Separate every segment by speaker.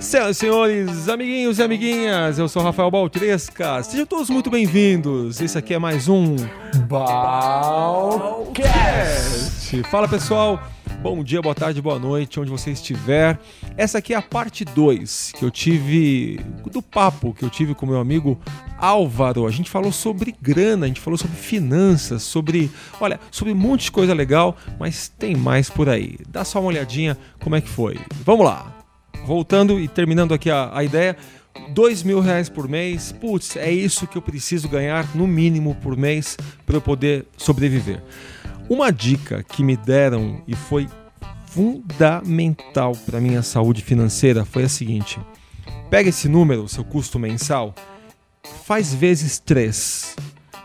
Speaker 1: Senhoras e senhores, amiguinhos e amiguinhas, eu sou Rafael Baltresca. Sejam todos muito bem-vindos. Esse aqui é mais um Balcast. Fala pessoal, bom dia, boa tarde, boa noite, onde você estiver. Essa aqui é a parte 2 que eu tive do papo que eu tive com meu amigo Álvaro. A gente falou sobre grana, a gente falou sobre finanças, sobre, olha, sobre um monte de coisa legal, mas tem mais por aí. Dá só uma olhadinha como é que foi. Vamos lá voltando e terminando aqui a, a ideia, dois mil reais por mês, putz, é isso que eu preciso ganhar no mínimo por mês para eu poder sobreviver. Uma dica que me deram e foi fundamental para minha saúde financeira foi a seguinte: pega esse número, seu custo mensal, faz vezes três.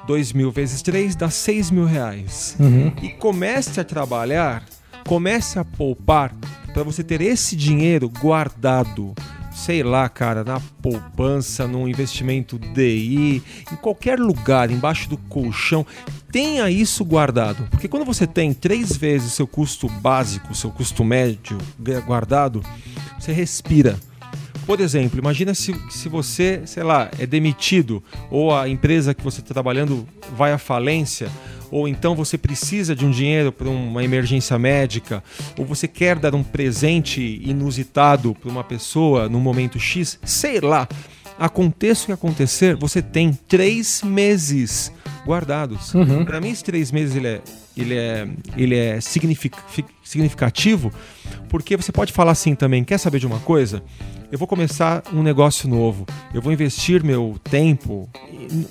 Speaker 1: 2 mil vezes 3 dá 6 mil reais. Uhum. E comece a trabalhar, comece a poupar para você ter esse dinheiro guardado, sei lá, cara, na poupança, num investimento DI, em qualquer lugar, embaixo do colchão, tenha isso guardado. Porque quando você tem três vezes seu custo básico, seu custo médio guardado, você respira. Por exemplo, imagina se, se você, sei lá, é demitido ou a empresa que você está trabalhando vai à falência ou então você precisa de um dinheiro para uma emergência médica, ou você quer dar um presente inusitado para uma pessoa no momento X, sei lá. Aconteça o que acontecer, você tem três meses guardados. Uhum. Para mim, esses três meses ele é, ele é, ele é significativo, porque você pode falar assim também: quer saber de uma coisa? Eu vou começar um negócio novo, eu vou investir meu tempo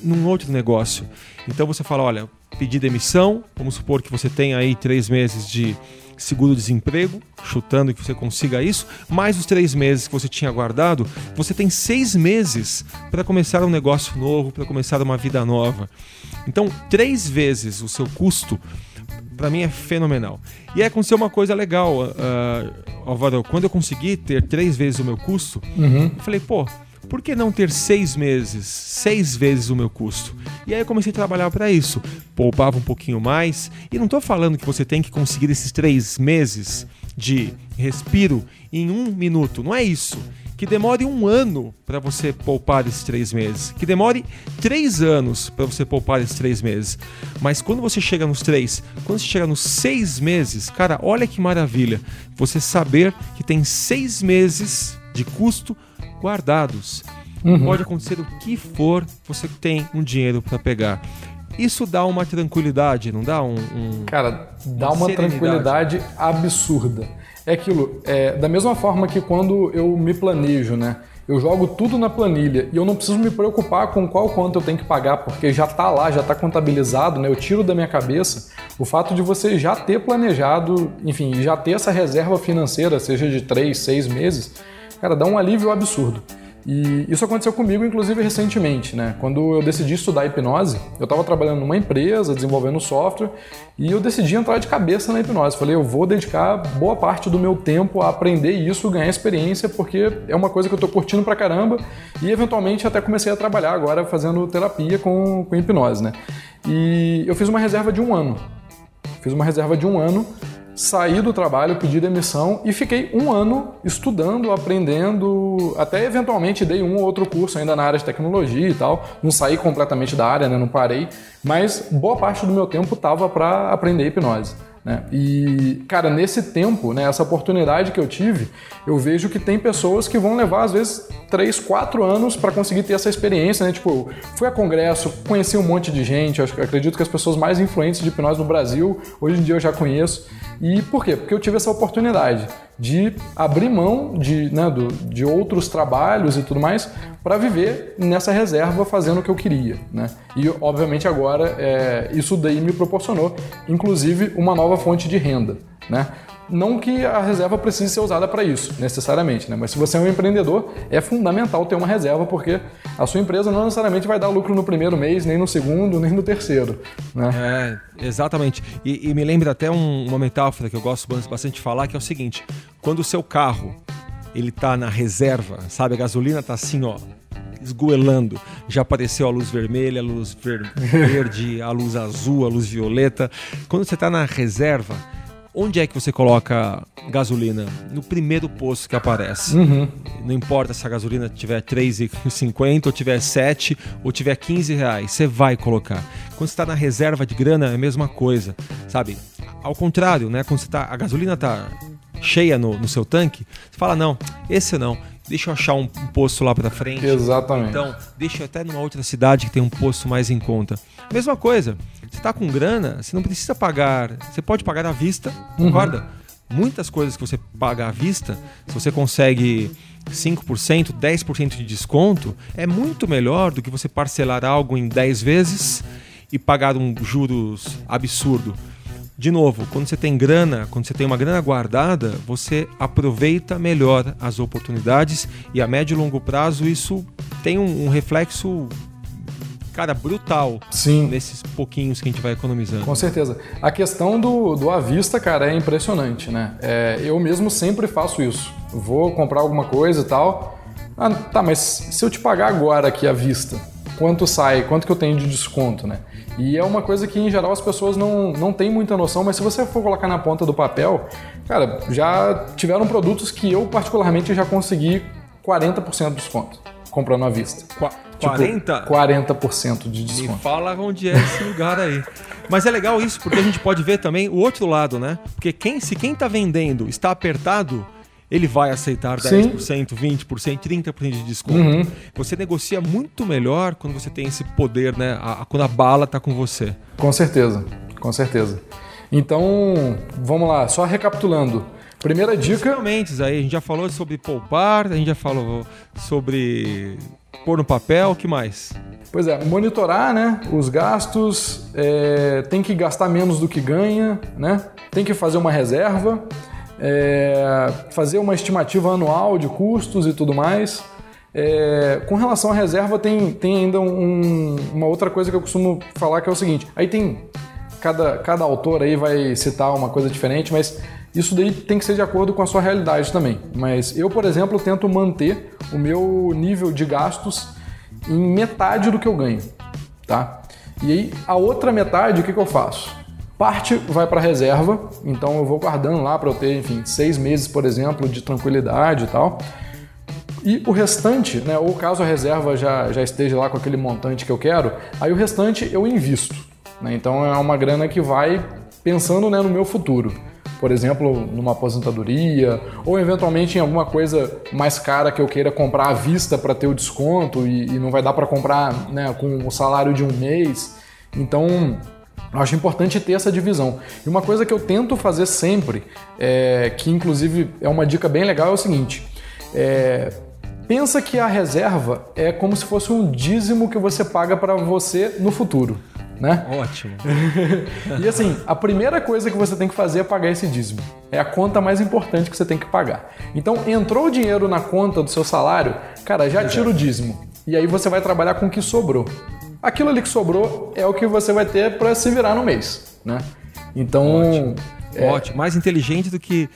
Speaker 1: num outro negócio. Então você fala: olha, pedir demissão, vamos supor que você tem aí três meses de seguro-desemprego, chutando que você consiga isso, mais os três meses que você tinha guardado, você tem seis meses para começar um negócio novo, para começar uma vida nova. Então, três vezes o seu custo, para mim é fenomenal. E aí aconteceu uma coisa legal, uh, Alvaro, quando eu consegui ter três vezes o meu custo, uhum. eu falei, pô, por que não ter seis meses, seis vezes o meu custo? E aí eu comecei a trabalhar para isso. Poupava um pouquinho mais. E não estou falando que você tem que conseguir esses três meses de respiro em um minuto. Não é isso. Que demore um ano para você poupar esses três meses. Que demore três anos para você poupar esses três meses. Mas quando você chega nos três, quando você chega nos seis meses, cara, olha que maravilha. Você saber que tem seis meses de custo guardados. Uhum. Pode acontecer o que for, você tem um dinheiro para pegar. Isso dá uma tranquilidade, não dá um. um
Speaker 2: Cara, dá uma, uma tranquilidade absurda. É aquilo, é, da mesma forma que quando eu me planejo, né? Eu jogo tudo na planilha e eu não preciso me preocupar com qual quanto eu tenho que pagar, porque já está lá, já está contabilizado, né? Eu tiro da minha cabeça o fato de você já ter planejado, enfim, já ter essa reserva financeira, seja de três, seis meses, cara, dá um alívio absurdo. E isso aconteceu comigo, inclusive, recentemente, né? Quando eu decidi estudar hipnose, eu estava trabalhando numa empresa, desenvolvendo software, e eu decidi entrar de cabeça na hipnose. Falei, eu vou dedicar boa parte do meu tempo a aprender isso, ganhar experiência, porque é uma coisa que eu estou curtindo pra caramba, e eventualmente até comecei a trabalhar agora fazendo terapia com, com hipnose, né? E eu fiz uma reserva de um ano. Fiz uma reserva de um ano saí do trabalho, pedi demissão e fiquei um ano estudando, aprendendo, até eventualmente dei um ou outro curso ainda na área de tecnologia e tal. Não saí completamente da área, né? não parei, mas boa parte do meu tempo estava para aprender hipnose. Né? E, cara, nesse tempo, né, essa oportunidade que eu tive, eu vejo que tem pessoas que vão levar, às vezes, 3, 4 anos para conseguir ter essa experiência. Né? Tipo, fui a congresso, conheci um monte de gente, eu acredito que as pessoas mais influentes de hipnose no Brasil, hoje em dia eu já conheço. E por quê? Porque eu tive essa oportunidade de abrir mão de, né, do, de outros trabalhos e tudo mais para viver nessa reserva fazendo o que eu queria. Né? E, obviamente, agora é, isso daí me proporcionou, inclusive, uma nova fonte de renda. Né? Não que a reserva precise ser usada para isso, necessariamente, né? mas se você é um empreendedor, é fundamental ter uma reserva, porque a sua empresa não necessariamente vai dar lucro no primeiro mês, nem no segundo, nem no terceiro.
Speaker 1: Né? É, exatamente. E, e me lembra até um, uma metáfora que eu gosto bastante de falar, que é o seguinte: quando o seu carro ele tá na reserva, sabe, a gasolina tá assim, ó, esgoelando. Já apareceu a luz vermelha, a luz ver verde, a luz azul, a luz violeta. Quando você está na reserva, onde é que você coloca gasolina? No primeiro posto que aparece.
Speaker 2: Uhum.
Speaker 1: Não importa se a gasolina tiver 3,50 ou tiver 7 ou tiver 15 reais, você vai colocar. Quando você está na reserva de grana, é a mesma coisa, sabe? Ao contrário, né? Quando você tá, a gasolina está cheia no, no seu tanque, você fala, não, esse não deixa eu achar um, um posto lá para frente.
Speaker 2: Exatamente.
Speaker 1: Então, deixa eu até numa outra cidade que tem um posto mais em conta. Mesma coisa, você está com grana, você não precisa pagar, você pode pagar à vista, uhum. concorda? Muitas coisas que você paga à vista, se você consegue 5%, 10% de desconto, é muito melhor do que você parcelar algo em 10 vezes e pagar um juros absurdo de novo, quando você tem grana, quando você tem uma grana guardada, você aproveita melhor as oportunidades e a médio e longo prazo isso tem um, um reflexo cara, brutal
Speaker 2: Sim.
Speaker 1: nesses pouquinhos que a gente vai economizando.
Speaker 2: Com certeza. A questão do, do à vista, cara, é impressionante, né? É, eu mesmo sempre faço isso. Vou comprar alguma coisa e tal. Ah, tá, mas se eu te pagar agora aqui à vista, quanto sai, quanto que eu tenho de desconto, né? E é uma coisa que em geral as pessoas não, não têm muita noção, mas se você for colocar na ponta do papel, cara, já tiveram produtos que eu particularmente já consegui 40% de desconto comprando à vista.
Speaker 1: Qu 40?
Speaker 2: Tipo, 40% de desconto.
Speaker 1: Me fala onde é esse lugar aí. Mas é legal isso, porque a gente pode ver também o outro lado, né? Porque quem, se quem está vendendo está apertado, ele vai aceitar 10%, Sim. 20%, 30% de desconto. Uhum. Você negocia muito melhor quando você tem esse poder, né? A, quando a bala está com você.
Speaker 2: Com certeza, com certeza. Então, vamos lá, só recapitulando. Primeira dica.
Speaker 1: Finalmente, aí a gente já falou sobre poupar, a gente já falou sobre pôr no papel, o que mais?
Speaker 2: Pois é, monitorar né, os gastos, é, tem que gastar menos do que ganha, né? Tem que fazer uma reserva é, fazer uma estimativa anual de custos e tudo mais. É, com relação à reserva, tem, tem ainda um, uma outra coisa que eu costumo falar que é o seguinte: aí tem. Cada, cada autor aí vai citar uma coisa diferente, mas isso daí tem que ser de acordo com a sua realidade também. Mas eu, por exemplo, tento manter o meu nível de gastos em metade do que eu ganho, tá? E aí a outra metade, o que, que eu faço? Parte vai para reserva, então eu vou guardando lá para eu ter, enfim, seis meses, por exemplo, de tranquilidade e tal. E o restante, né, ou caso a reserva já, já esteja lá com aquele montante que eu quero, aí o restante eu invisto. Né? Então é uma grana que vai pensando né, no meu futuro. Por exemplo, numa aposentadoria, ou eventualmente em alguma coisa mais cara que eu queira comprar à vista para ter o desconto e, e não vai dar para comprar né, com o salário de um mês. Então eu acho importante ter essa divisão. E uma coisa que eu tento fazer sempre, é, que inclusive é uma dica bem legal, é o seguinte: é, pensa que a reserva é como se fosse um dízimo que você paga para você no futuro. Né?
Speaker 1: Ótimo.
Speaker 2: e assim, a primeira coisa que você tem que fazer é pagar esse dízimo. É a conta mais importante que você tem que pagar. Então, entrou o dinheiro na conta do seu salário, cara, já tira o dízimo. E aí você vai trabalhar com o que sobrou aquilo ali que sobrou é o que você vai ter para se virar no mês, né? Então,
Speaker 1: ótimo. É... ótimo, mais inteligente do que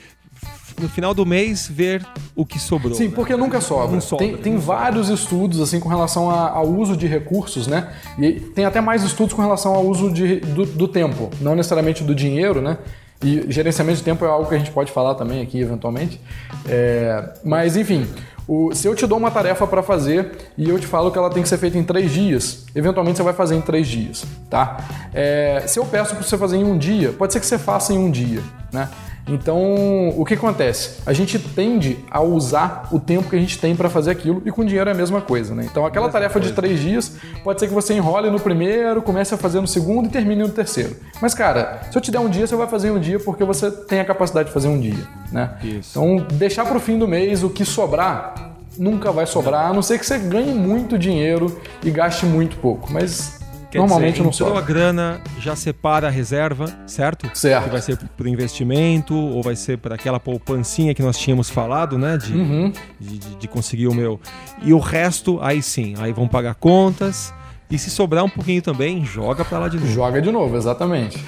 Speaker 1: no final do mês ver o que sobrou.
Speaker 2: Sim, né? porque nunca sobra. sobra. Tem, tem vários estudos assim com relação ao uso de recursos, né? E tem até mais estudos com relação ao uso de, do, do tempo, não necessariamente do dinheiro, né? E gerenciamento de tempo é algo que a gente pode falar também aqui eventualmente. É, mas enfim, o, se eu te dou uma tarefa para fazer e eu te falo que ela tem que ser feita em três dias, eventualmente você vai fazer em três dias, tá? É, se eu peço para você fazer em um dia, pode ser que você faça em um dia, né? Então, o que acontece? A gente tende a usar o tempo que a gente tem para fazer aquilo e com dinheiro é a mesma coisa, né? Então, aquela tarefa de três dias pode ser que você enrole no primeiro, comece a fazer no segundo e termine no terceiro. Mas, cara, se eu te der um dia, você vai fazer um dia porque você tem a capacidade de fazer um dia, né?
Speaker 1: Isso.
Speaker 2: Então, deixar para o fim do mês o que sobrar nunca vai sobrar, a não ser que você ganhe muito dinheiro e gaste muito pouco. Mas Quer Normalmente dizer, não
Speaker 1: sobra. a grana, já separa a reserva, certo?
Speaker 2: Certo.
Speaker 1: Que vai ser para o investimento ou vai ser para aquela poupancinha que nós tínhamos falado, né? De, uhum. de, de, de, conseguir o meu. E o resto, aí sim, aí vão pagar contas. E se sobrar um pouquinho também, joga para lá de novo.
Speaker 2: Joga de novo, exatamente.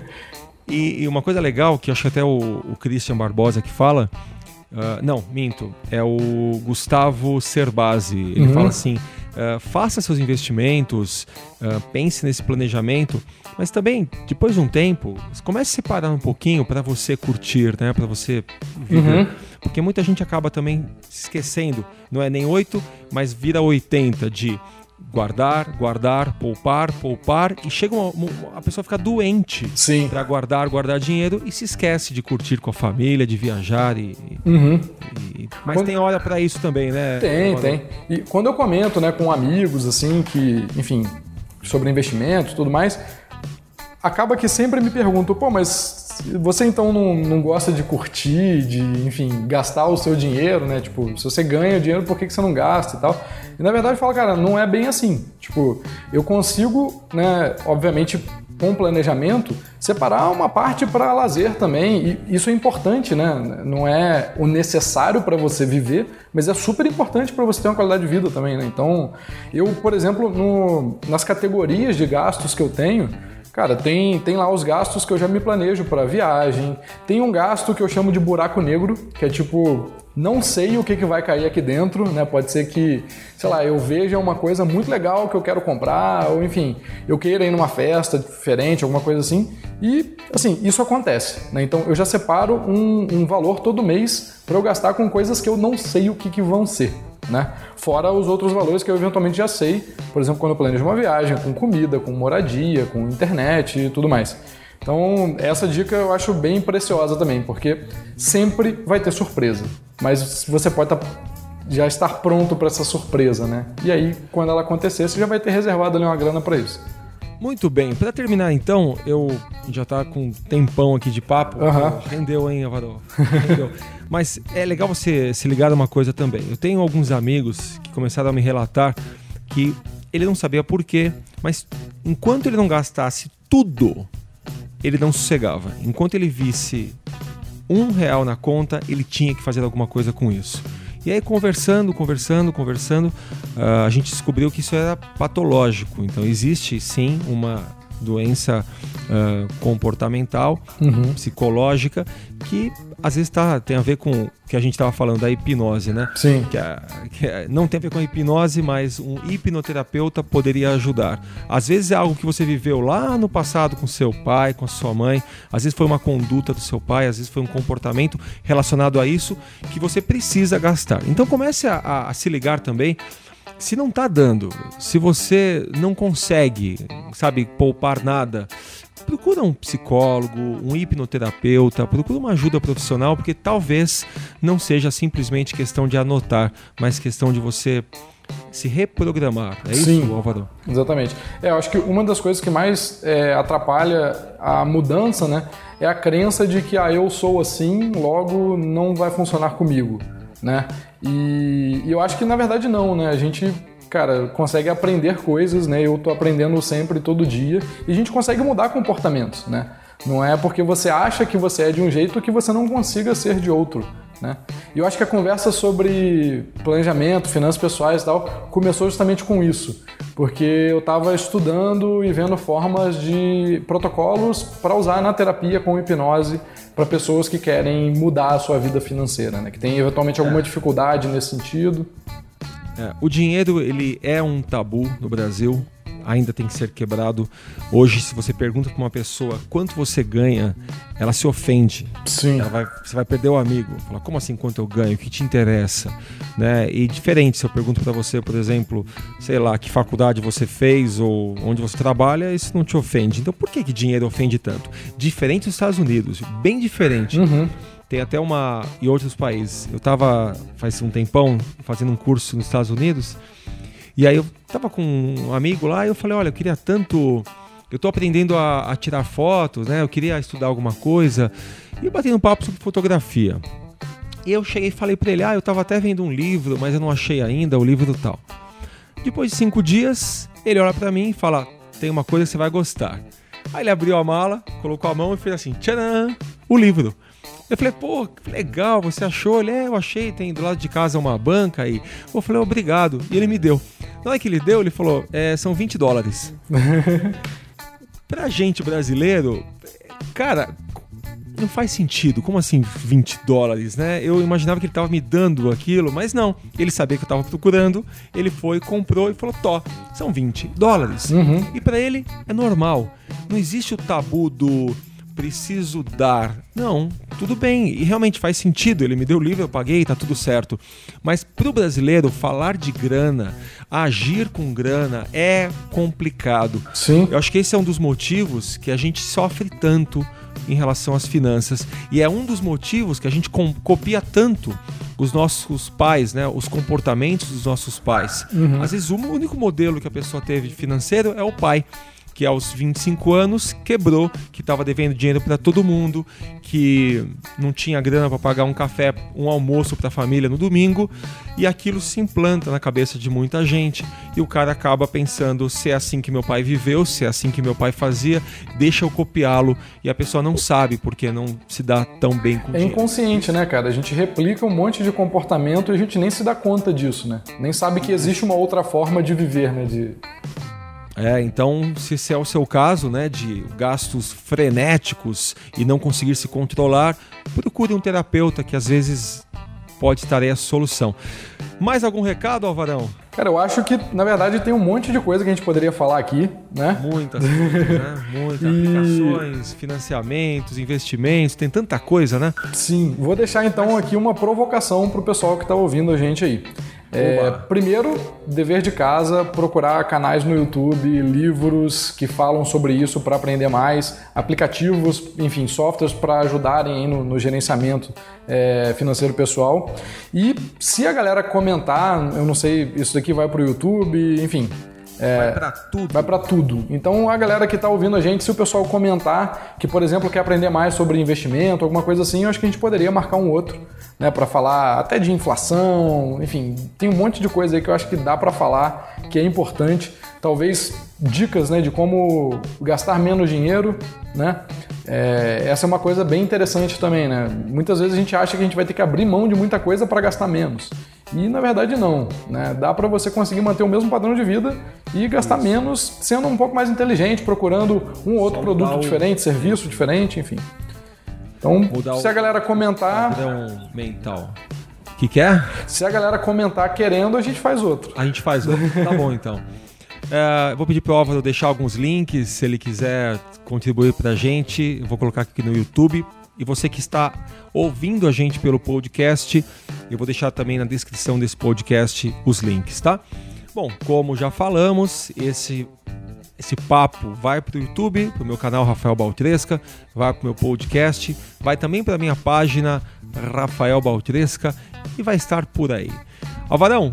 Speaker 1: e, e, uma coisa legal que acho que até o, o Christian Barbosa que fala. Uh, não, minto. É o Gustavo Cerbasi. Ele uhum. fala assim: uh, faça seus investimentos, uh, pense nesse planejamento, mas também, depois de um tempo, comece a separar um pouquinho para você curtir, né? Para você viver. Uhum. Porque muita gente acaba também se esquecendo, não é nem 8, mas vira 80 de guardar, guardar, poupar, poupar e chega uma, uma, a pessoa fica doente para guardar, guardar dinheiro e se esquece de curtir com a família, de viajar e, uhum. e mas quando... tem hora para isso também, né?
Speaker 2: Tem, tem. E quando eu comento, né, com amigos assim que, enfim, sobre investimentos, tudo mais, acaba que sempre me perguntam, pô, mas você então não, não gosta de curtir, de, enfim, gastar o seu dinheiro, né? Tipo, se você ganha dinheiro, por que, que você não gasta e tal? E na verdade eu falo, cara, não é bem assim. Tipo, eu consigo, né, obviamente, com planejamento, separar uma parte para lazer também. E isso é importante, né? Não é o necessário para você viver, mas é super importante para você ter uma qualidade de vida também, né? Então, eu, por exemplo, no, nas categorias de gastos que eu tenho, Cara, tem, tem lá os gastos que eu já me planejo para viagem. Tem um gasto que eu chamo de buraco negro, que é tipo, não sei o que, que vai cair aqui dentro, né? Pode ser que, sei lá, eu veja uma coisa muito legal que eu quero comprar, ou enfim, eu queira ir numa festa diferente, alguma coisa assim. E, assim, isso acontece, né? Então eu já separo um, um valor todo mês para eu gastar com coisas que eu não sei o que, que vão ser né? Fora os outros valores que eu eventualmente já sei, por exemplo, quando eu planejo uma viagem, com comida, com moradia, com internet e tudo mais. Então, essa dica eu acho bem preciosa também, porque sempre vai ter surpresa, mas você pode tá, já estar pronto para essa surpresa, né? E aí, quando ela acontecer, você já vai ter reservado ali uma grana para isso.
Speaker 1: Muito bem, para terminar então, eu já tá com um tempão aqui de papo.
Speaker 2: Uhum.
Speaker 1: Rendeu, hein, Avarô? Rendeu. Mas é legal você se ligar a uma coisa também. Eu tenho alguns amigos que começaram a me relatar que ele não sabia por quê, mas enquanto ele não gastasse tudo, ele não sossegava. Enquanto ele visse um real na conta, ele tinha que fazer alguma coisa com isso. E aí, conversando, conversando, conversando, uh, a gente descobriu que isso era patológico. Então, existe sim uma doença uh, comportamental, uhum. psicológica, que às vezes tá, tem a ver com o que a gente estava falando da hipnose, né?
Speaker 2: Sim.
Speaker 1: Que, é, que é, não tem a ver com a hipnose, mas um hipnoterapeuta poderia ajudar. Às vezes é algo que você viveu lá no passado com seu pai, com a sua mãe, às vezes foi uma conduta do seu pai, às vezes foi um comportamento relacionado a isso que você precisa gastar. Então comece a, a, a se ligar também se não está dando, se você não consegue, sabe, poupar nada, procura um psicólogo, um hipnoterapeuta, procura uma ajuda profissional, porque talvez não seja simplesmente questão de anotar, mas questão de você se reprogramar. É isso,
Speaker 2: Sim, Álvaro? Exatamente. É, eu acho que uma das coisas que mais é, atrapalha a mudança, né, é a crença de que ah, eu sou assim, logo não vai funcionar comigo, né? E, e eu acho que na verdade não, né? A gente cara, consegue aprender coisas, né? Eu tô aprendendo sempre, todo dia, e a gente consegue mudar comportamentos, né? Não é porque você acha que você é de um jeito que você não consiga ser de outro. Né? E eu acho que a conversa sobre planejamento, finanças pessoais e tal começou justamente com isso, porque eu estava estudando e vendo formas de protocolos para usar na terapia com hipnose para pessoas que querem mudar a sua vida financeira, né? que tem eventualmente alguma é. dificuldade nesse sentido.
Speaker 1: É, o dinheiro ele é um tabu no Brasil, ainda tem que ser quebrado. Hoje, se você pergunta para uma pessoa quanto você ganha, ela se ofende.
Speaker 2: Sim.
Speaker 1: Vai, você vai perder o amigo. Fala, como assim quanto eu ganho? O que te interessa? Né? E diferente, se eu pergunto para você, por exemplo, sei lá, que faculdade você fez ou onde você trabalha, isso não te ofende. Então, por que, que dinheiro ofende tanto? Diferente dos Estados Unidos, bem diferente.
Speaker 2: Uhum.
Speaker 1: Tem até uma. e outros países. Eu estava faz um tempão fazendo um curso nos Estados Unidos. E aí eu tava com um amigo lá e eu falei, olha, eu queria tanto. Eu tô aprendendo a, a tirar fotos, né? Eu queria estudar alguma coisa. E eu bati um papo sobre fotografia. E eu cheguei e falei para ele, ah, eu tava até vendo um livro, mas eu não achei ainda o livro tal. Depois de cinco dias, ele olha para mim e fala, tem uma coisa que você vai gostar. Aí ele abriu a mala, colocou a mão e fez assim, tcharam, o livro. Eu falei, pô, que legal, você achou? Ele, é, eu achei, tem do lado de casa uma banca aí. Eu falei, obrigado. E ele me deu. Na hora que ele deu, ele falou, é, são 20 dólares. pra gente brasileiro, cara, não faz sentido. Como assim 20 dólares, né? Eu imaginava que ele estava me dando aquilo, mas não. Ele sabia que eu estava procurando, ele foi, comprou e falou: Tó, são 20 dólares. Uhum. E para ele é normal. Não existe o tabu do preciso dar. Não, tudo bem, e realmente faz sentido. Ele me deu o livro, eu paguei, tá tudo certo. Mas para o brasileiro, falar de grana, agir com grana é complicado.
Speaker 2: Sim.
Speaker 1: Eu acho que esse é um dos motivos que a gente sofre tanto em relação às finanças. E é um dos motivos que a gente copia tanto os nossos pais, né, os comportamentos dos nossos pais. Uhum. Às vezes, o único modelo que a pessoa teve financeiro é o pai que aos 25 anos quebrou, que estava devendo dinheiro para todo mundo, que não tinha grana para pagar um café, um almoço para a família no domingo, e aquilo se implanta na cabeça de muita gente, e o cara acaba pensando se é assim que meu pai viveu, se é assim que meu pai fazia, deixa eu copiá-lo, e a pessoa não sabe porque não se dá tão bem com
Speaker 2: É dinheiro. inconsciente, né, cara? A gente replica um monte de comportamento e a gente nem se dá conta disso, né? Nem sabe que existe uma outra forma de viver, né? De
Speaker 1: é, então, se esse é o seu caso, né, de gastos frenéticos e não conseguir se controlar, procure um terapeuta que às vezes pode estar aí a solução. Mais algum recado, Alvarão?
Speaker 2: Cara, eu acho que, na verdade, tem um monte de coisa que a gente poderia falar aqui, né?
Speaker 1: Muitas coisas, né? Muitas aplicações, financiamentos, investimentos, tem tanta coisa, né?
Speaker 2: Sim. Vou deixar então aqui uma provocação para o pessoal que está ouvindo a gente aí. É, primeiro, dever de casa, procurar canais no YouTube, livros que falam sobre isso para aprender mais, aplicativos, enfim, softwares para ajudarem no, no, gerenciamento é, financeiro pessoal. E se a galera comentar, eu não sei, isso daqui vai para o YouTube, enfim,
Speaker 1: é, vai para tudo.
Speaker 2: Vai para tudo. Então a galera que está ouvindo a gente, se o pessoal comentar que, por exemplo, quer aprender mais sobre investimento, alguma coisa assim, eu acho que a gente poderia marcar um outro, né, para falar até de inflação, enfim, tem um monte de coisa aí que eu acho que dá para falar que é importante. Talvez dicas, né, de como gastar menos dinheiro, né? É, essa é uma coisa bem interessante também, né? Muitas vezes a gente acha que a gente vai ter que abrir mão de muita coisa para gastar menos. E na verdade não, né? Dá para você conseguir manter o mesmo padrão de vida e gastar Isso. menos, sendo um pouco mais inteligente, procurando um outro Só produto diferente, o... serviço diferente, enfim. Então, se a galera comentar,
Speaker 1: um mental. Que quer?
Speaker 2: É? Se a galera comentar querendo, a gente faz outro.
Speaker 1: A gente faz outro. tá bom então. É, vou pedir para o Álvaro deixar alguns links, se ele quiser contribuir para a gente. Eu vou colocar aqui no YouTube. E você que está ouvindo a gente pelo podcast, eu vou deixar também na descrição desse podcast os links, tá? Bom, como já falamos, esse esse papo vai para o YouTube, para o meu canal Rafael Baltresca, vai para o meu podcast, vai também para a minha página Rafael Baltresca e vai estar por aí. Alvarão,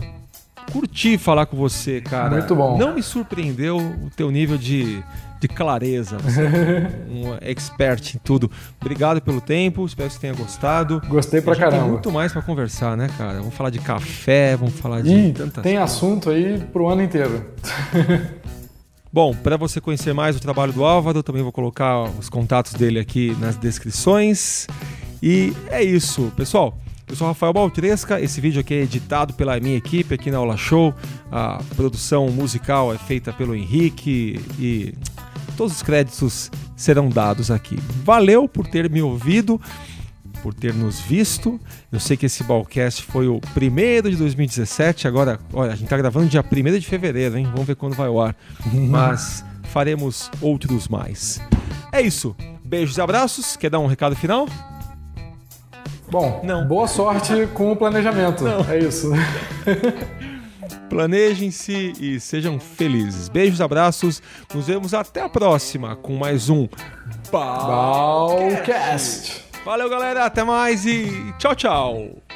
Speaker 1: curti falar com você, cara.
Speaker 2: Muito bom.
Speaker 1: Não me surpreendeu o teu nível de de clareza. Você é um expert em tudo. Obrigado pelo tempo, espero que você tenha gostado.
Speaker 2: Gostei pra caramba.
Speaker 1: Tem muito mais para conversar, né, cara? Vamos falar de café, vamos falar de
Speaker 2: Ih, tantas Tem coisas. assunto aí pro ano inteiro.
Speaker 1: Bom, para você conhecer mais o trabalho do Álvaro, também vou colocar os contatos dele aqui nas descrições. E é isso, pessoal. Eu sou Rafael Baltresca, esse vídeo aqui é editado pela minha equipe aqui na Aula Show. A produção musical é feita pelo Henrique e Todos os créditos serão dados aqui. Valeu por ter me ouvido, por ter nos visto. Eu sei que esse Ballcast foi o primeiro de 2017. Agora, olha, a gente está gravando dia 1 de fevereiro, hein? Vamos ver quando vai ao ar. Mas faremos outros mais. É isso. Beijos e abraços. Quer dar um recado final?
Speaker 2: Bom, não. boa sorte com o planejamento. Não. É isso.
Speaker 1: Planejem-se e sejam felizes. Beijos, abraços. Nos vemos até a próxima com mais um
Speaker 2: Balcast.
Speaker 1: Valeu, galera. Até mais e tchau, tchau.